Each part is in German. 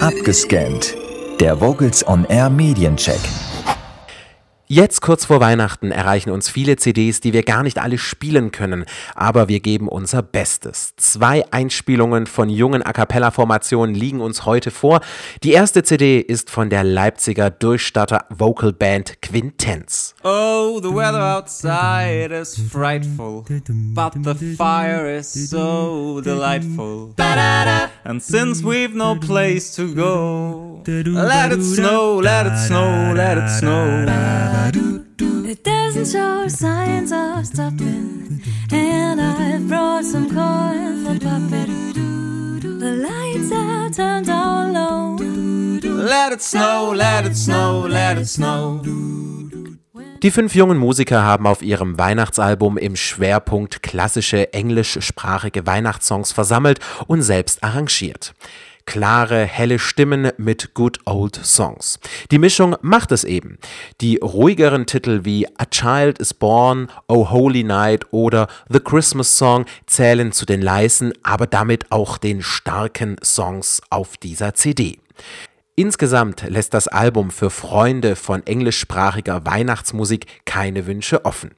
Abgescannt. Der Vogels on Air Mediencheck. Jetzt kurz vor Weihnachten erreichen uns viele CDs, die wir gar nicht alle spielen können, aber wir geben unser Bestes. Zwei Einspielungen von jungen A cappella Formationen liegen uns heute vor. Die erste CD ist von der Leipziger Durchstarter Vocal Band Quintenz. Oh, the weather outside is frightful, but the fire is so delightful. And since we've no place to go, let it snow, let it snow, let it snow. It doesn't show signs of stopping, and I've brought some corn for popping. The lights are turned down low. Let it snow, let it snow, let it snow. Die fünf jungen Musiker haben auf ihrem Weihnachtsalbum im Schwerpunkt klassische englischsprachige Weihnachtssongs versammelt und selbst arrangiert klare, helle Stimmen mit Good Old Songs. Die Mischung macht es eben. Die ruhigeren Titel wie A Child is Born, Oh Holy Night oder The Christmas Song zählen zu den leisen, aber damit auch den starken Songs auf dieser CD. Insgesamt lässt das Album für Freunde von englischsprachiger Weihnachtsmusik keine Wünsche offen.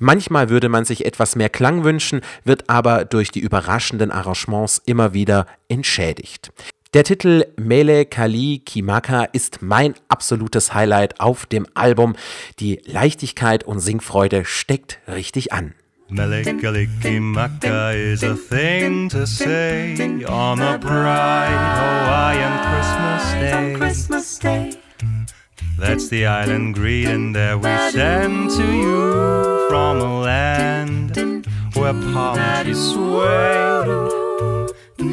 Manchmal würde man sich etwas mehr Klang wünschen, wird aber durch die überraschenden Arrangements immer wieder entschädigt. Der Titel Mele Kali Kimaka ist mein absolutes Highlight auf dem Album. Die Leichtigkeit und Singfreude steckt richtig an. Melikilikimaka is a thing to say on a bright Hawaiian Christmas day. That's the island greeting that we send to you from a land where palm trees sway.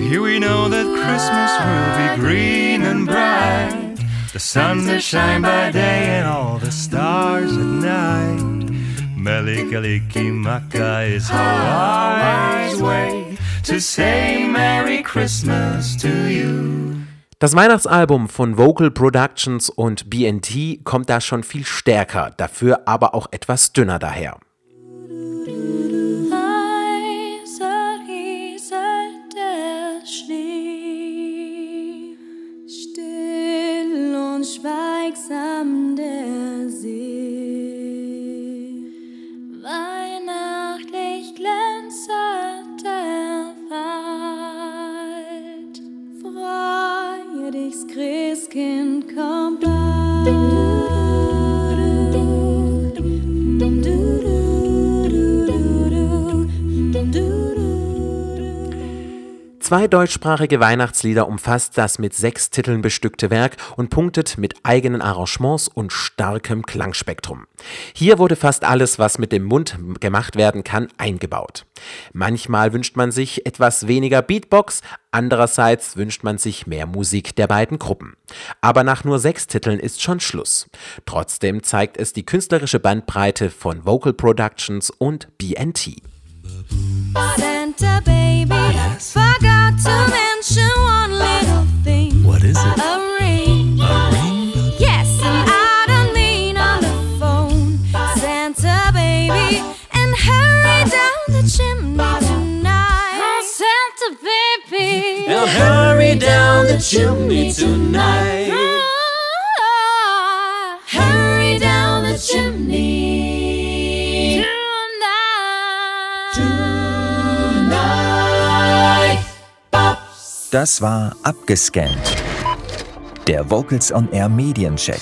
Here we know that Christmas will be green and bright. The sun will shine by day and all the stars at night. Melikalikimaka is Hawaii's way to say Merry Christmas to you. Das Weihnachtsalbum von Vocal Productions und BNT kommt da schon viel stärker, dafür aber auch etwas dünner daher. schweigsam can come back. Zwei deutschsprachige Weihnachtslieder umfasst das mit sechs Titeln bestückte Werk und punktet mit eigenen Arrangements und starkem Klangspektrum. Hier wurde fast alles, was mit dem Mund gemacht werden kann, eingebaut. Manchmal wünscht man sich etwas weniger Beatbox, andererseits wünscht man sich mehr Musik der beiden Gruppen. Aber nach nur sechs Titeln ist schon Schluss. Trotzdem zeigt es die künstlerische Bandbreite von Vocal Productions und BNT. Santa hurry down the chimney tonight. Hurry down the chimney. Das war Abgescannt. Der Vocals on Air Mediencheck.